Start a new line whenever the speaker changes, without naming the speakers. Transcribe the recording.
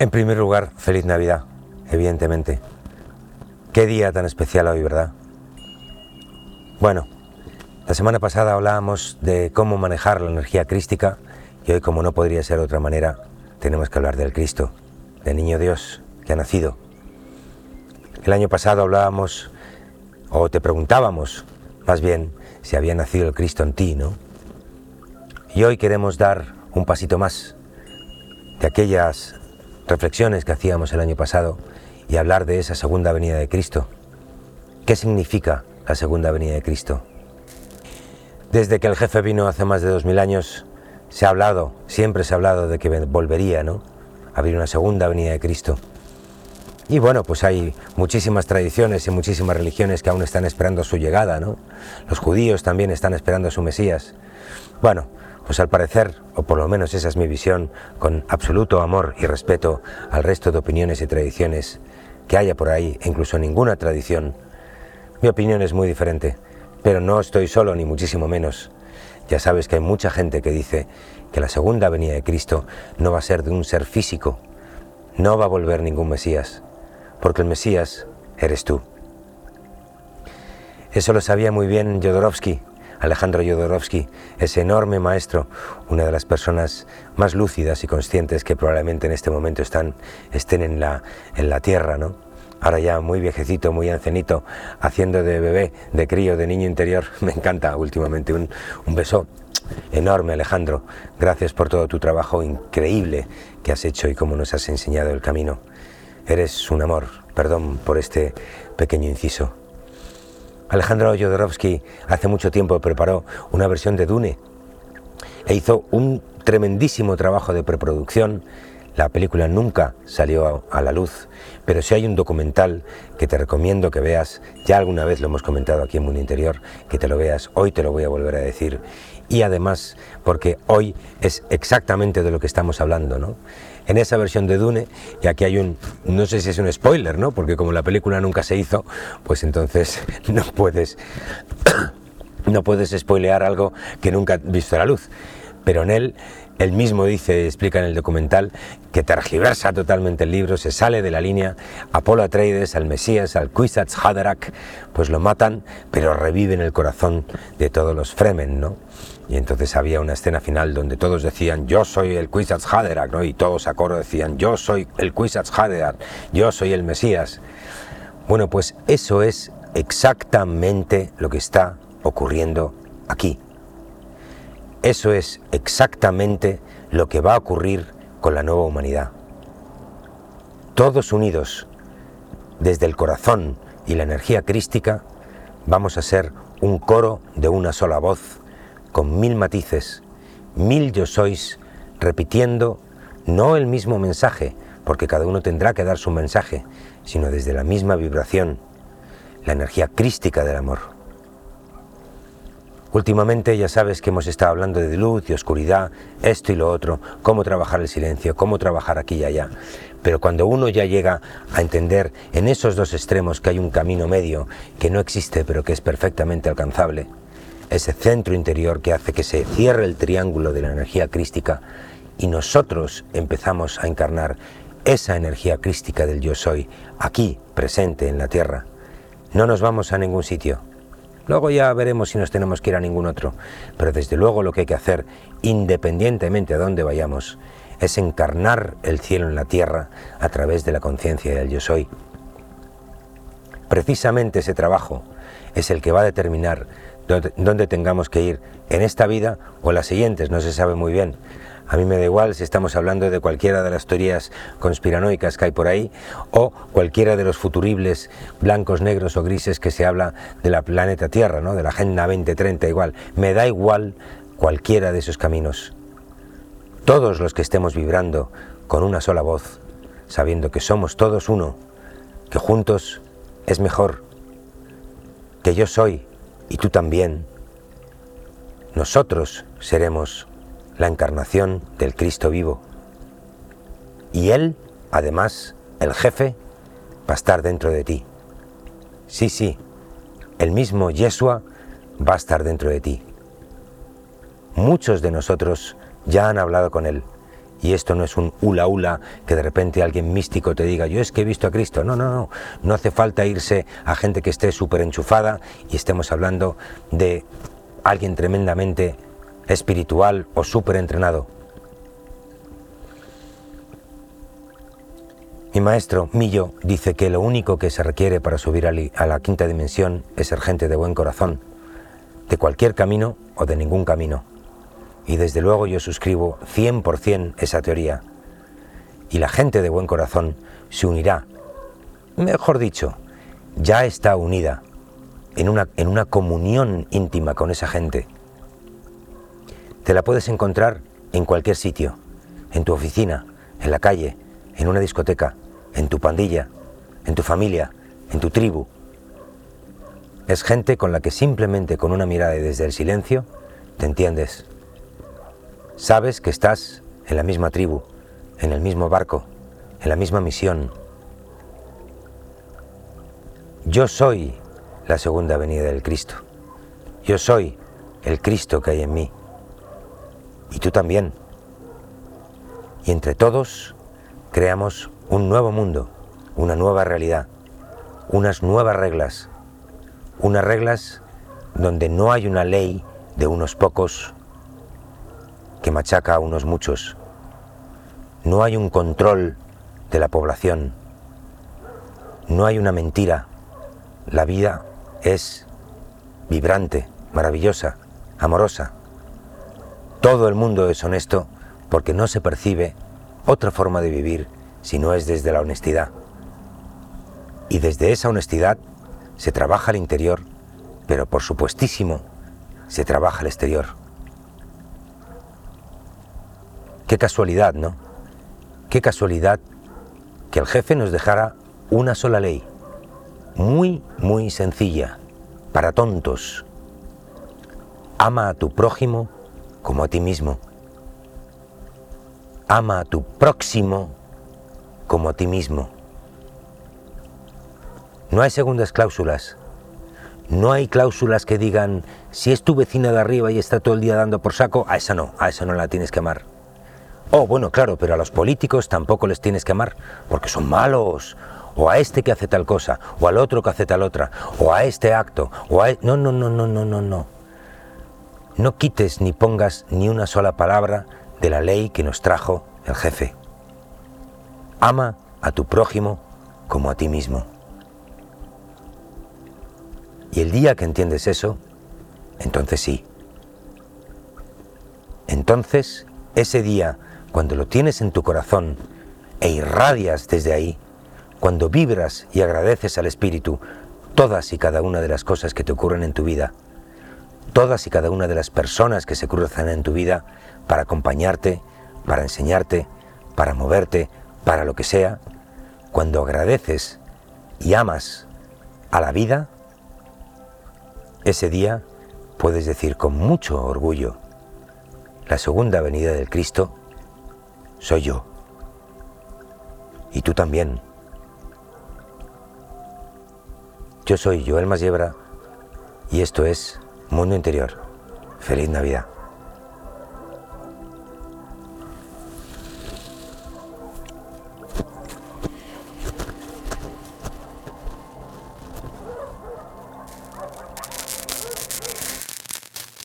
En primer lugar, feliz Navidad, evidentemente. Qué día tan especial hoy, ¿verdad? Bueno, la semana pasada hablábamos de cómo manejar la energía crística y hoy, como no podría ser de otra manera, tenemos que hablar del Cristo, del Niño Dios que ha nacido. El año pasado hablábamos, o te preguntábamos, más bien, si había nacido el Cristo en ti, ¿no? Y hoy queremos dar un pasito más de aquellas reflexiones que hacíamos el año pasado y hablar de esa segunda venida de Cristo. ¿Qué significa la segunda venida de Cristo? Desde que el jefe vino hace más de dos mil años, se ha hablado, siempre se ha hablado de que volvería, ¿no? A haber una segunda venida de Cristo. Y bueno, pues hay muchísimas tradiciones y muchísimas religiones que aún están esperando su llegada, ¿no? Los judíos también están esperando a su Mesías. Bueno, pues al parecer, o por lo menos esa es mi visión, con absoluto amor y respeto al resto de opiniones y tradiciones que haya por ahí, e incluso ninguna tradición, mi opinión es muy diferente, pero no estoy solo ni muchísimo menos. Ya sabes que hay mucha gente que dice que la segunda venida de Cristo no va a ser de un ser físico, no va a volver ningún Mesías, porque el Mesías eres tú. Eso lo sabía muy bien Jodorowsky, Alejandro Jodorowsky, ese enorme maestro, una de las personas más lúcidas y conscientes que probablemente en este momento están, estén en la, en la tierra, ¿no? Ahora ya muy viejecito, muy ancianito, haciendo de bebé, de crío, de niño interior. Me encanta últimamente. Un, un beso enorme, Alejandro. Gracias por todo tu trabajo increíble que has hecho y cómo nos has enseñado el camino. Eres un amor. Perdón por este pequeño inciso. Alejandro Jodorowsky hace mucho tiempo preparó una versión de Dune e hizo un tremendísimo trabajo de preproducción. La película nunca salió a la luz, pero si hay un documental que te recomiendo que veas, ya alguna vez lo hemos comentado aquí en Mundo Interior, que te lo veas, hoy te lo voy a volver a decir, y además porque hoy es exactamente de lo que estamos hablando, ¿no? en esa versión de Dune, y aquí hay un, no sé si es un spoiler, ¿no? Porque como la película nunca se hizo, pues entonces no puedes, no puedes spoilear algo que nunca ha visto la luz. Pero en él, él mismo dice, explica en el documental, que tergiversa totalmente el libro, se sale de la línea, Apolo Atreides, al Mesías, al Kwisatz Haderach, pues lo matan, pero reviven el corazón de todos los Fremen, ¿no? Y entonces había una escena final donde todos decían, yo soy el Kwisatz Haderach, ¿no? Y todos a coro decían, yo soy el Kwisatz Haderach, yo soy el Mesías. Bueno, pues eso es exactamente lo que está ocurriendo aquí. Eso es exactamente lo que va a ocurrir con la nueva humanidad. Todos unidos, desde el corazón y la energía crística, vamos a ser un coro de una sola voz con mil matices, mil yo sois, repitiendo no el mismo mensaje, porque cada uno tendrá que dar su mensaje, sino desde la misma vibración, la energía crística del amor. Últimamente ya sabes que hemos estado hablando de luz y oscuridad, esto y lo otro, cómo trabajar el silencio, cómo trabajar aquí y allá. Pero cuando uno ya llega a entender en esos dos extremos que hay un camino medio que no existe pero que es perfectamente alcanzable, ese centro interior que hace que se cierre el triángulo de la energía crística y nosotros empezamos a encarnar esa energía crística del yo soy aquí, presente en la tierra. No nos vamos a ningún sitio. Luego ya veremos si nos tenemos que ir a ningún otro. Pero desde luego lo que hay que hacer, independientemente a dónde vayamos, es encarnar el cielo en la tierra a través de la conciencia del yo soy. Precisamente ese trabajo es el que va a determinar dónde tengamos que ir, en esta vida o las siguientes, no se sabe muy bien. A mí me da igual si estamos hablando de cualquiera de las teorías conspiranoicas que hay por ahí o cualquiera de los futuribles blancos, negros o grises que se habla de la planeta Tierra, ¿no? de la Agenda 2030 igual. Me da igual cualquiera de esos caminos. Todos los que estemos vibrando con una sola voz, sabiendo que somos todos uno, que juntos es mejor, que yo soy y tú también, nosotros seremos la encarnación del Cristo vivo. Y Él, además, el jefe, va a estar dentro de ti. Sí, sí, el mismo Yeshua va a estar dentro de ti. Muchos de nosotros ya han hablado con Él Y esto no es un hula hula que de repente alguien místico te diga, yo es que he visto a Cristo. No, no, no. No hace falta irse a gente que esté súper enchufada y estemos hablando de alguien tremendamente espiritual o súper entrenado. Mi maestro, Millo, dice que lo único que se requiere para subir a la quinta dimensión es ser gente de buen corazón, de cualquier camino o de ningún camino. Y desde luego yo suscribo 100% esa teoría. Y la gente de buen corazón se unirá. Mejor dicho, ya está unida en una, en una comunión íntima con esa gente. Te la puedes encontrar en cualquier sitio, en tu oficina, en la calle, en una discoteca, en tu pandilla, en tu familia, en tu tribu. Es gente con la que simplemente con una mirada y desde el silencio te entiendes. Sabes que estás en la misma tribu, en el mismo barco, en la misma misión. Yo soy la segunda venida del Cristo. Yo soy el Cristo que hay en mí. Y tú también. Y entre todos creamos un nuevo mundo, una nueva realidad, unas nuevas reglas, unas reglas donde no hay una ley de unos pocos que machaca a unos muchos. No hay un control de la población. No hay una mentira. La vida es vibrante, maravillosa, amorosa. Todo el mundo es honesto porque no se percibe otra forma de vivir si no es desde la honestidad. Y desde esa honestidad se trabaja el interior, pero por supuestísimo se trabaja el exterior. Qué casualidad, ¿no? Qué casualidad que el jefe nos dejara una sola ley, muy, muy sencilla, para tontos. Ama a tu prójimo como a ti mismo. Ama a tu próximo como a ti mismo. No hay segundas cláusulas. No hay cláusulas que digan, si es tu vecina de arriba y está todo el día dando por saco, a esa no, a esa no la tienes que amar. Oh, bueno, claro, pero a los políticos tampoco les tienes que amar, porque son malos. O a este que hace tal cosa, o al otro que hace tal otra, o a este acto, o a... E-, no, no, no, no, no, no, no. No quites ni pongas ni una sola palabra de la ley que nos trajo el jefe. Ama a tu prójimo como a ti mismo. Y el día que entiendes eso, entonces sí. Entonces, ese día cuando lo tienes en tu corazón e irradias desde ahí, cuando vibras y agradeces al Espíritu todas y cada una de las cosas que te ocurren en tu vida, todas y cada una de las personas que se cruzan en tu vida para acompañarte, para enseñarte, para moverte, para lo que sea, cuando agradeces y amas a la vida, ese día puedes decir con mucho orgullo, la segunda venida del Cristo soy yo. Y tú también. Yo soy Joel Masiebra y esto es Mundo Interior. Feliz Navidad.